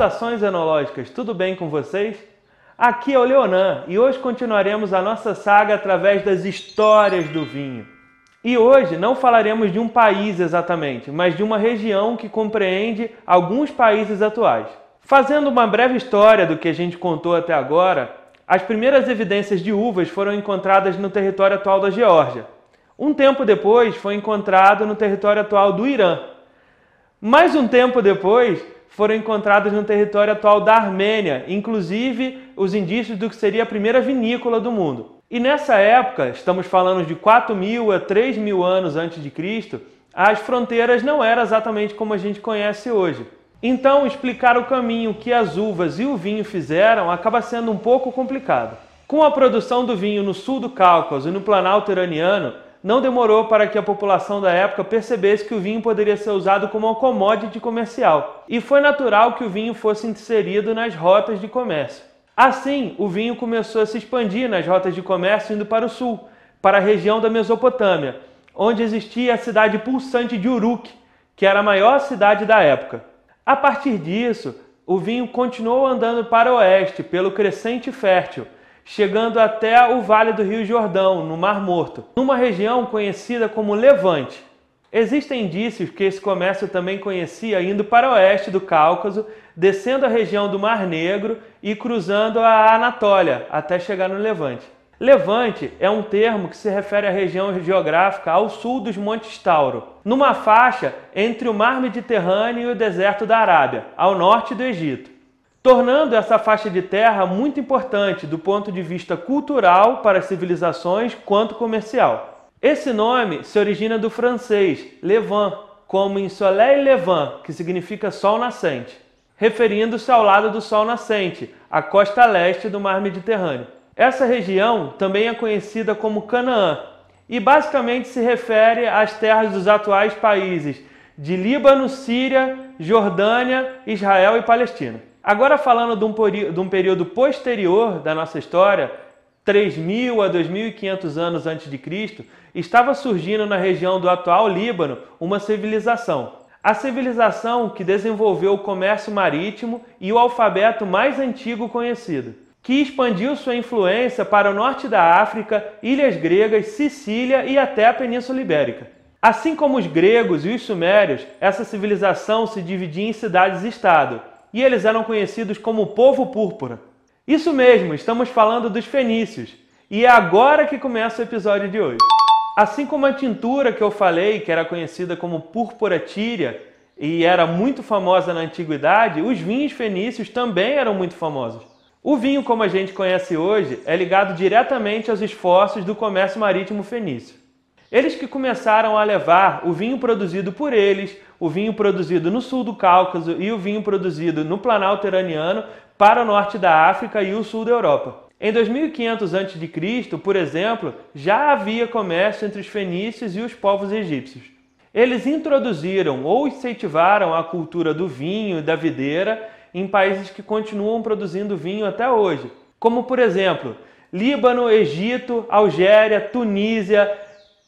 Saudações enológicas, tudo bem com vocês? Aqui é o Leonan e hoje continuaremos a nossa saga através das histórias do vinho. E hoje não falaremos de um país exatamente, mas de uma região que compreende alguns países atuais. Fazendo uma breve história do que a gente contou até agora, as primeiras evidências de uvas foram encontradas no território atual da Geórgia. Um tempo depois foi encontrado no território atual do Irã. Mais um tempo depois foram encontradas no território atual da Armênia, inclusive os indícios do que seria a primeira vinícola do mundo. E nessa época, estamos falando de 4 mil a 3 mil anos antes de Cristo, as fronteiras não eram exatamente como a gente conhece hoje. Então, explicar o caminho que as uvas e o vinho fizeram acaba sendo um pouco complicado. Com a produção do vinho no sul do Cáucaso e no Planalto iraniano, não demorou para que a população da época percebesse que o vinho poderia ser usado como uma commodity comercial, e foi natural que o vinho fosse inserido nas rotas de comércio. Assim, o vinho começou a se expandir nas rotas de comércio indo para o sul, para a região da Mesopotâmia, onde existia a cidade pulsante de Uruk, que era a maior cidade da época. A partir disso, o vinho continuou andando para o oeste pelo crescente fértil, chegando até o vale do Rio Jordão, no Mar Morto, numa região conhecida como Levante. Existem indícios que esse comércio também conhecia indo para o oeste do Cáucaso, descendo a região do Mar Negro e cruzando a Anatólia até chegar no Levante. Levante é um termo que se refere à região geográfica ao sul dos Montes Tauro, numa faixa entre o Mar Mediterrâneo e o deserto da Arábia, ao norte do Egito tornando essa faixa de terra muito importante do ponto de vista cultural para as civilizações quanto comercial. Esse nome se origina do francês Levant, como em Soleil Levant, que significa sol nascente, referindo-se ao lado do sol nascente, a costa leste do mar Mediterrâneo. Essa região também é conhecida como Canaã e basicamente se refere às terras dos atuais países de Líbano, Síria, Jordânia, Israel e Palestina. Agora falando de um, de um período posterior da nossa história, 3.000 a 2.500 anos antes de Cristo, estava surgindo na região do atual Líbano uma civilização. A civilização que desenvolveu o comércio marítimo e o alfabeto mais antigo conhecido, que expandiu sua influência para o norte da África, ilhas gregas, Sicília e até a Península Ibérica. Assim como os gregos e os sumérios, essa civilização se dividia em cidades-estado, e eles eram conhecidos como povo púrpura. Isso mesmo, estamos falando dos fenícios, e é agora que começa o episódio de hoje. Assim como a tintura que eu falei, que era conhecida como púrpura tíria e era muito famosa na antiguidade, os vinhos fenícios também eram muito famosos. O vinho, como a gente conhece hoje, é ligado diretamente aos esforços do comércio marítimo fenício. Eles que começaram a levar o vinho produzido por eles, o vinho produzido no sul do Cáucaso e o vinho produzido no Planalto Iraniano para o norte da África e o sul da Europa. Em 2500 a.C., por exemplo, já havia comércio entre os fenícios e os povos egípcios. Eles introduziram ou incentivaram a cultura do vinho e da videira em países que continuam produzindo vinho até hoje, como por exemplo, Líbano, Egito, Algéria, Tunísia,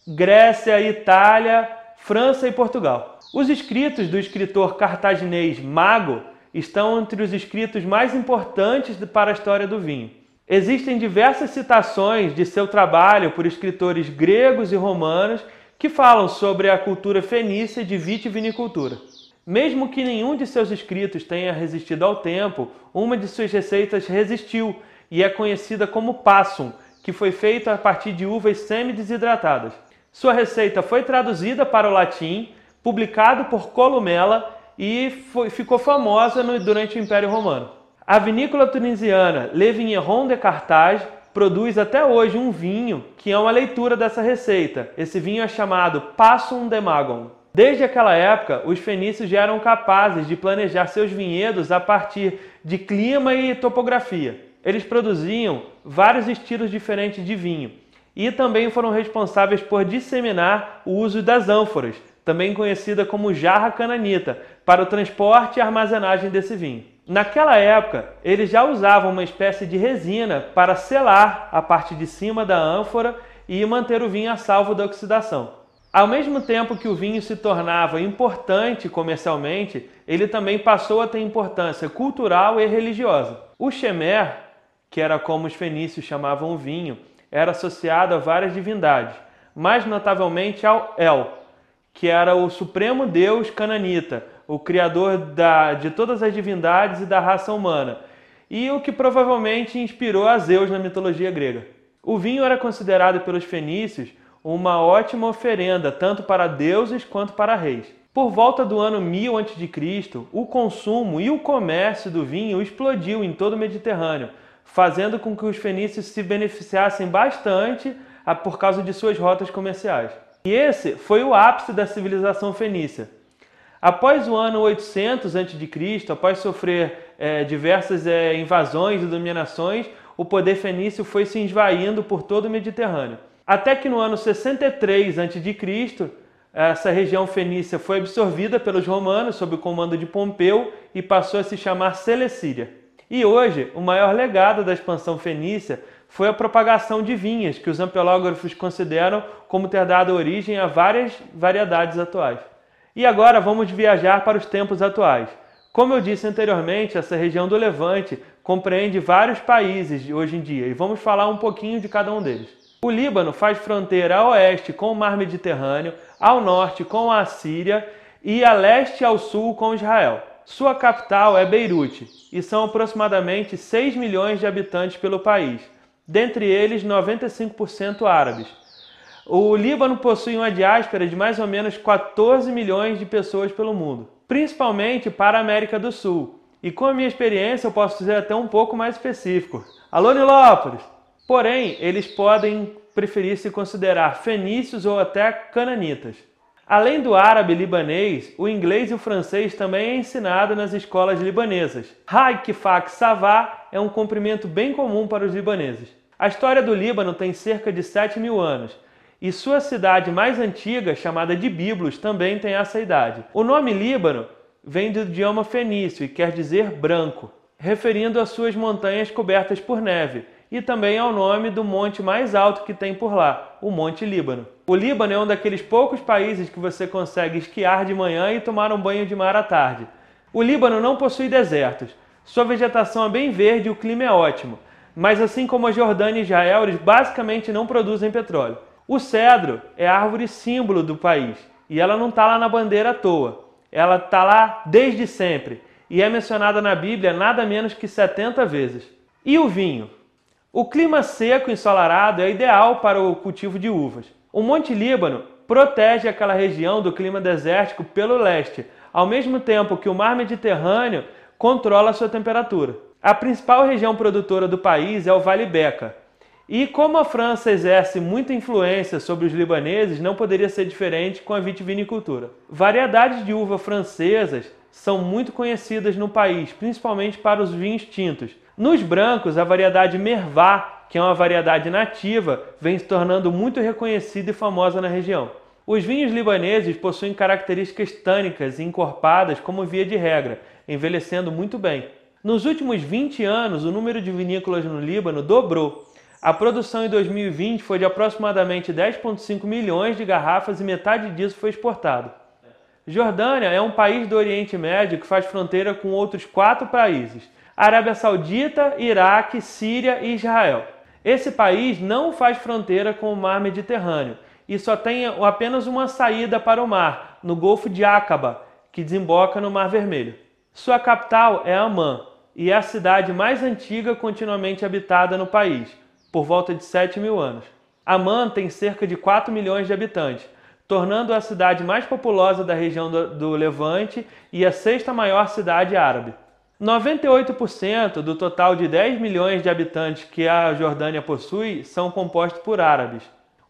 Grécia, Itália, França e Portugal. Os escritos do escritor cartaginês Mago estão entre os escritos mais importantes para a história do vinho. Existem diversas citações de seu trabalho por escritores gregos e romanos que falam sobre a cultura fenícia de vitivinicultura. Mesmo que nenhum de seus escritos tenha resistido ao tempo, uma de suas receitas resistiu e é conhecida como passum, que foi feita a partir de uvas semi-desidratadas. Sua receita foi traduzida para o latim, publicado por Columela e foi, ficou famosa no, durante o Império Romano. A vinícola tunisiana Le Vigneron de Carthage produz até hoje um vinho que é uma leitura dessa receita. Esse vinho é chamado Passum de Magon. Desde aquela época, os fenícios já eram capazes de planejar seus vinhedos a partir de clima e topografia. Eles produziam vários estilos diferentes de vinho, e também foram responsáveis por disseminar o uso das ânforas, também conhecida como jarra cananita, para o transporte e armazenagem desse vinho. Naquela época, eles já usavam uma espécie de resina para selar a parte de cima da ânfora e manter o vinho a salvo da oxidação. Ao mesmo tempo que o vinho se tornava importante comercialmente, ele também passou a ter importância cultural e religiosa. O Shemer, que era como os fenícios chamavam o vinho, era associado a várias divindades, mais notavelmente ao El, que era o supremo deus cananita, o criador da, de todas as divindades e da raça humana, e o que provavelmente inspirou a Zeus na mitologia grega. O vinho era considerado pelos fenícios uma ótima oferenda tanto para deuses quanto para reis. Por volta do ano 1000 a.C., o consumo e o comércio do vinho explodiu em todo o Mediterrâneo, fazendo com que os fenícios se beneficiassem bastante por causa de suas rotas comerciais. E esse foi o ápice da civilização fenícia. Após o ano 800 a.C., após sofrer é, diversas é, invasões e dominações, o poder fenício foi se esvaindo por todo o Mediterrâneo. Até que no ano 63 a.C., essa região fenícia foi absorvida pelos romanos sob o comando de Pompeu e passou a se chamar Celecíria. E hoje, o maior legado da expansão fenícia foi a propagação de vinhas, que os ampelógrafos consideram como ter dado origem a várias variedades atuais. E agora vamos viajar para os tempos atuais. Como eu disse anteriormente, essa região do Levante compreende vários países hoje em dia e vamos falar um pouquinho de cada um deles. O Líbano faz fronteira a oeste com o Mar Mediterrâneo, ao norte com a Síria e a leste ao sul com Israel. Sua capital é Beirute e são aproximadamente 6 milhões de habitantes pelo país, dentre eles 95% árabes. O Líbano possui uma diáspora de mais ou menos 14 milhões de pessoas pelo mundo, principalmente para a América do Sul. E com a minha experiência eu posso ser até um pouco mais específico. Alô, Nilópolis! Porém, eles podem preferir se considerar fenícios ou até cananitas. Além do árabe libanês, o inglês e o francês também é ensinado nas escolas libanesas. Haikfak Savá é um comprimento bem comum para os libaneses. A história do Líbano tem cerca de 7 mil anos e sua cidade mais antiga, chamada de Biblos, também tem essa idade. O nome Líbano vem do idioma fenício e quer dizer branco, referindo às suas montanhas cobertas por neve, e também ao nome do monte mais alto que tem por lá, o Monte Líbano. O Líbano é um daqueles poucos países que você consegue esquiar de manhã e tomar um banho de mar à tarde. O Líbano não possui desertos. Sua vegetação é bem verde e o clima é ótimo. Mas assim como a Jordânia e Israel, eles basicamente não produzem petróleo. O cedro é a árvore símbolo do país e ela não está lá na bandeira à toa. Ela está lá desde sempre e é mencionada na Bíblia nada menos que 70 vezes. E o vinho? O clima seco e ensolarado é ideal para o cultivo de uvas. O Monte Líbano protege aquela região do clima desértico pelo leste, ao mesmo tempo que o mar Mediterrâneo controla sua temperatura. A principal região produtora do país é o Vale Beca. E como a França exerce muita influência sobre os libaneses, não poderia ser diferente com a vitivinicultura. Variedades de uva francesas são muito conhecidas no país, principalmente para os vinhos tintos. Nos brancos, a variedade Mervá, que é uma variedade nativa, vem se tornando muito reconhecida e famosa na região. Os vinhos libaneses possuem características tânicas e encorpadas como via de regra, envelhecendo muito bem. Nos últimos 20 anos, o número de vinícolas no Líbano dobrou. A produção em 2020 foi de aproximadamente 10,5 milhões de garrafas e metade disso foi exportado. Jordânia é um país do Oriente Médio que faz fronteira com outros quatro países, Arábia Saudita, Iraque, Síria e Israel. Esse país não faz fronteira com o mar Mediterrâneo e só tem apenas uma saída para o mar, no Golfo de Aqaba, que desemboca no Mar Vermelho. Sua capital é Amman e é a cidade mais antiga continuamente habitada no país, por volta de 7 mil anos. Amman tem cerca de 4 milhões de habitantes, tornando a cidade mais populosa da região do Levante e a sexta maior cidade árabe. 98% do total de 10 milhões de habitantes que a Jordânia possui são compostos por árabes.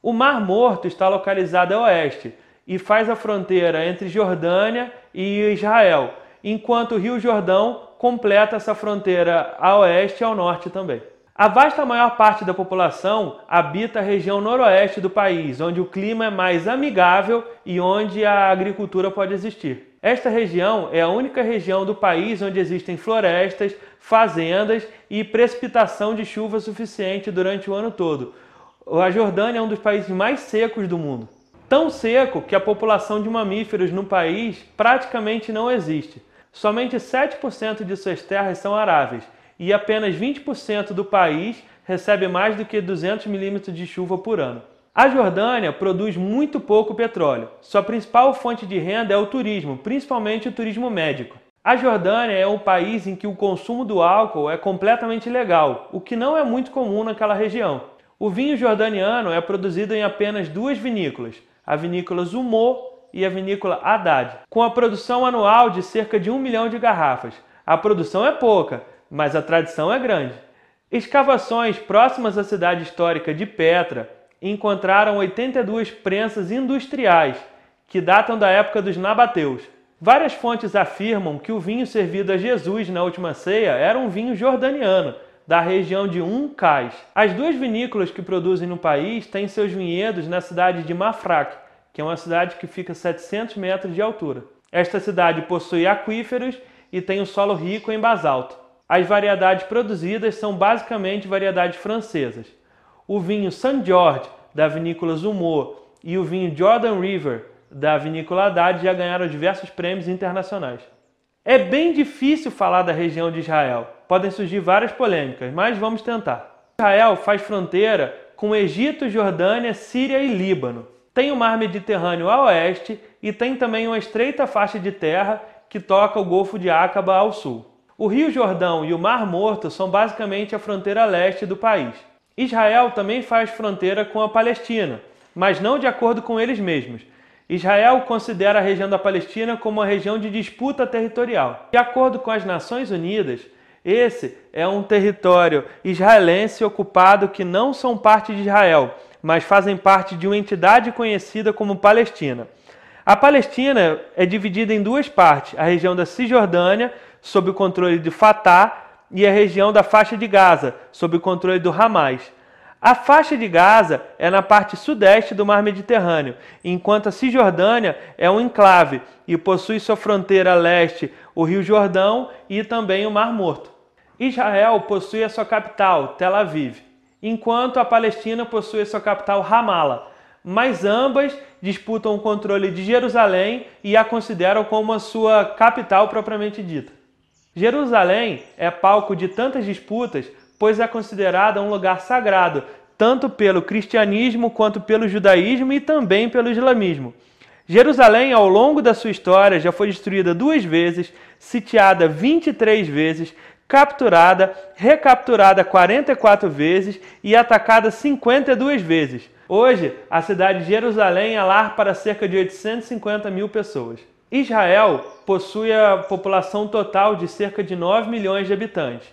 O Mar Morto está localizado a oeste e faz a fronteira entre Jordânia e Israel, enquanto o Rio Jordão completa essa fronteira a oeste e ao norte também. A vasta maior parte da população habita a região noroeste do país, onde o clima é mais amigável e onde a agricultura pode existir. Esta região é a única região do país onde existem florestas, fazendas e precipitação de chuva suficiente durante o ano todo. A Jordânia é um dos países mais secos do mundo. Tão seco que a população de mamíferos no país praticamente não existe. Somente 7% de suas terras são aráveis e apenas 20% do país recebe mais do que 200 milímetros de chuva por ano. A Jordânia produz muito pouco petróleo. Sua principal fonte de renda é o turismo, principalmente o turismo médico. A Jordânia é um país em que o consumo do álcool é completamente legal, o que não é muito comum naquela região. O vinho jordaniano é produzido em apenas duas vinícolas, a vinícola Zumô e a vinícola Haddad, com a produção anual de cerca de um milhão de garrafas. A produção é pouca, mas a tradição é grande. Escavações próximas à cidade histórica de Petra encontraram 82 prensas industriais que datam da época dos nabateus. Várias fontes afirmam que o vinho servido a Jesus na última ceia era um vinho jordaniano, da região de Uncais. As duas vinícolas que produzem no país têm seus vinhedos na cidade de Mafraq, que é uma cidade que fica a 700 metros de altura. Esta cidade possui aquíferos e tem um solo rico em basalto. As variedades produzidas são basicamente variedades francesas. O vinho St. George, da vinícola Zumô, e o vinho Jordan River, da vinícola Haddad, já ganharam diversos prêmios internacionais. É bem difícil falar da região de Israel. Podem surgir várias polêmicas, mas vamos tentar. Israel faz fronteira com Egito, Jordânia, Síria e Líbano. Tem o mar Mediterrâneo a oeste e tem também uma estreita faixa de terra que toca o Golfo de Aqaba ao sul. O Rio Jordão e o Mar Morto são basicamente a fronteira leste do país. Israel também faz fronteira com a Palestina, mas não de acordo com eles mesmos. Israel considera a região da Palestina como uma região de disputa territorial. De acordo com as Nações Unidas, esse é um território israelense ocupado que não são parte de Israel, mas fazem parte de uma entidade conhecida como Palestina. A Palestina é dividida em duas partes: a região da Cisjordânia, sob o controle de Fatah, e a região da faixa de Gaza, sob o controle do Hamas. A faixa de Gaza é na parte sudeste do Mar Mediterrâneo, enquanto a Cisjordânia é um enclave e possui sua fronteira a leste o Rio Jordão e também o Mar Morto. Israel possui a sua capital, Tel Aviv enquanto a Palestina possui sua capital Ramala, mas ambas disputam o controle de Jerusalém e a consideram como a sua capital propriamente dita. Jerusalém é palco de tantas disputas, pois é considerada um lugar sagrado, tanto pelo cristianismo quanto pelo judaísmo e também pelo islamismo. Jerusalém, ao longo da sua história, já foi destruída duas vezes, sitiada 23 vezes, capturada, recapturada 44 vezes e atacada 52 vezes. Hoje, a cidade de Jerusalém é lar para cerca de 850 mil pessoas. Israel possui a população total de cerca de 9 milhões de habitantes.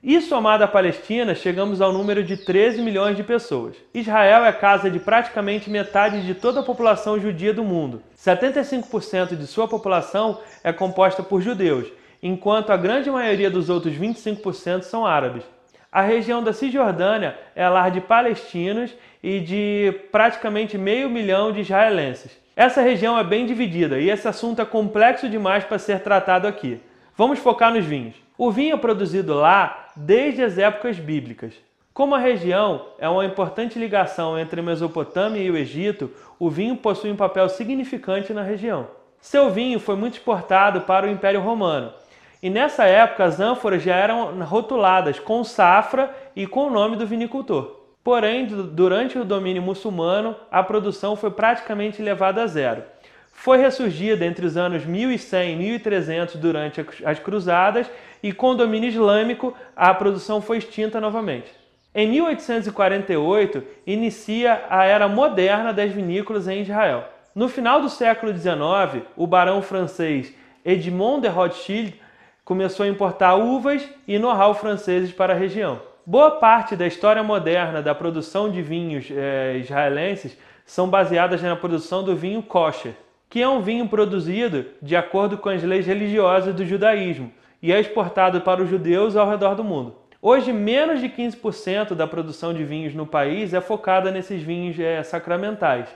E somada à Palestina, chegamos ao número de 13 milhões de pessoas. Israel é casa de praticamente metade de toda a população judia do mundo. 75% de sua população é composta por judeus enquanto a grande maioria dos outros 25% são árabes. A região da Cisjordânia é lar de palestinos e de praticamente meio milhão de israelenses. Essa região é bem dividida e esse assunto é complexo demais para ser tratado aqui. Vamos focar nos vinhos. O vinho é produzido lá desde as épocas bíblicas. Como a região é uma importante ligação entre a Mesopotâmia e o Egito, o vinho possui um papel significante na região. Seu vinho foi muito exportado para o Império Romano e nessa época as ânforas já eram rotuladas com safra e com o nome do vinicultor. Porém, durante o domínio muçulmano, a produção foi praticamente levada a zero. Foi ressurgida entre os anos 1100 e 1300 durante as cruzadas e com o domínio islâmico a produção foi extinta novamente. Em 1848 inicia a era moderna das vinícolas em Israel. No final do século XIX, o barão francês Edmond de Rothschild começou a importar uvas e know-how franceses para a região. Boa parte da história moderna da produção de vinhos é, israelenses são baseadas na produção do vinho kosher, que é um vinho produzido de acordo com as leis religiosas do judaísmo e é exportado para os judeus ao redor do mundo. Hoje, menos de 15% da produção de vinhos no país é focada nesses vinhos é, sacramentais.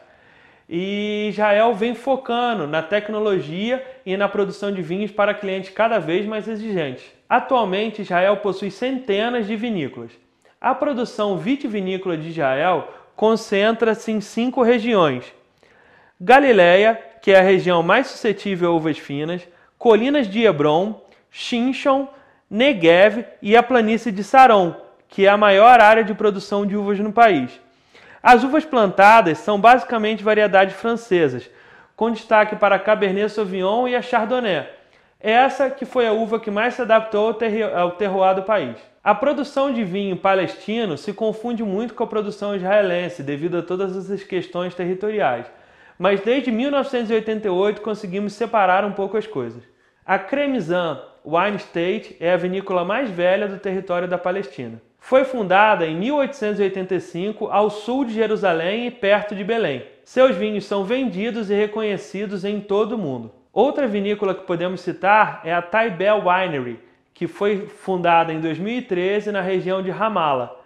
E Israel vem focando na tecnologia e na produção de vinhos para clientes cada vez mais exigentes. Atualmente, Israel possui centenas de vinícolas. A produção vitivinícola de Israel concentra-se em cinco regiões: Galileia, que é a região mais suscetível a uvas finas, colinas de Hebron, Shinshon, Negev e a planície de Saron, que é a maior área de produção de uvas no país. As uvas plantadas são basicamente variedades francesas, com destaque para a Cabernet Sauvignon e a Chardonnay. Essa que foi a uva que mais se adaptou ao terroir do país. A produção de vinho palestino se confunde muito com a produção israelense devido a todas essas questões territoriais, mas desde 1988 conseguimos separar um pouco as coisas. A Cremizan Wine State é a vinícola mais velha do território da Palestina. Foi fundada em 1885 ao sul de Jerusalém e perto de Belém. Seus vinhos são vendidos e reconhecidos em todo o mundo. Outra vinícola que podemos citar é a Taibel Winery, que foi fundada em 2013 na região de Ramallah.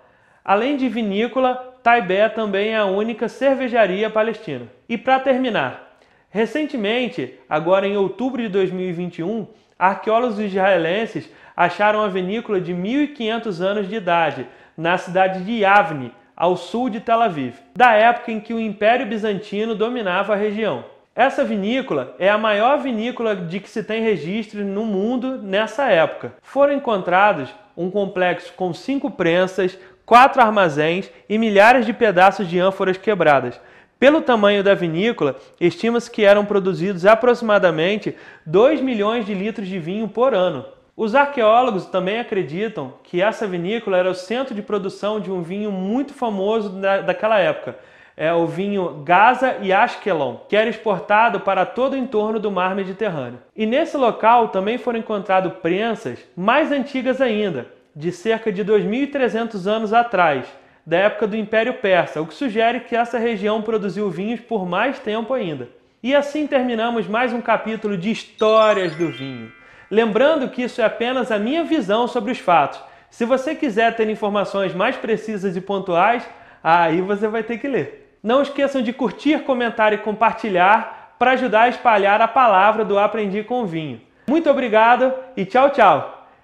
Além de vinícola, Taibé também é a única cervejaria palestina. E para terminar, recentemente, agora em outubro de 2021, arqueólogos israelenses acharam a vinícola de 1500 anos de idade na cidade de Yavne, ao sul de Tel Aviv, da época em que o Império Bizantino dominava a região. Essa vinícola é a maior vinícola de que se tem registro no mundo nessa época. Foram encontrados um complexo com cinco prensas, quatro armazéns e milhares de pedaços de ânforas quebradas. Pelo tamanho da vinícola, estima-se que eram produzidos aproximadamente 2 milhões de litros de vinho por ano. Os arqueólogos também acreditam que essa vinícola era o centro de produção de um vinho muito famoso daquela época, é o vinho Gaza e Ashkelon, que era exportado para todo o entorno do mar Mediterrâneo. E nesse local também foram encontrados prensas mais antigas ainda, de cerca de 2.300 anos atrás, da época do Império Persa, o que sugere que essa região produziu vinhos por mais tempo ainda. E assim terminamos mais um capítulo de Histórias do Vinho. Lembrando que isso é apenas a minha visão sobre os fatos. Se você quiser ter informações mais precisas e pontuais, aí você vai ter que ler. Não esqueçam de curtir, comentar e compartilhar para ajudar a espalhar a palavra do Aprendi com Vinho. Muito obrigado e tchau, tchau!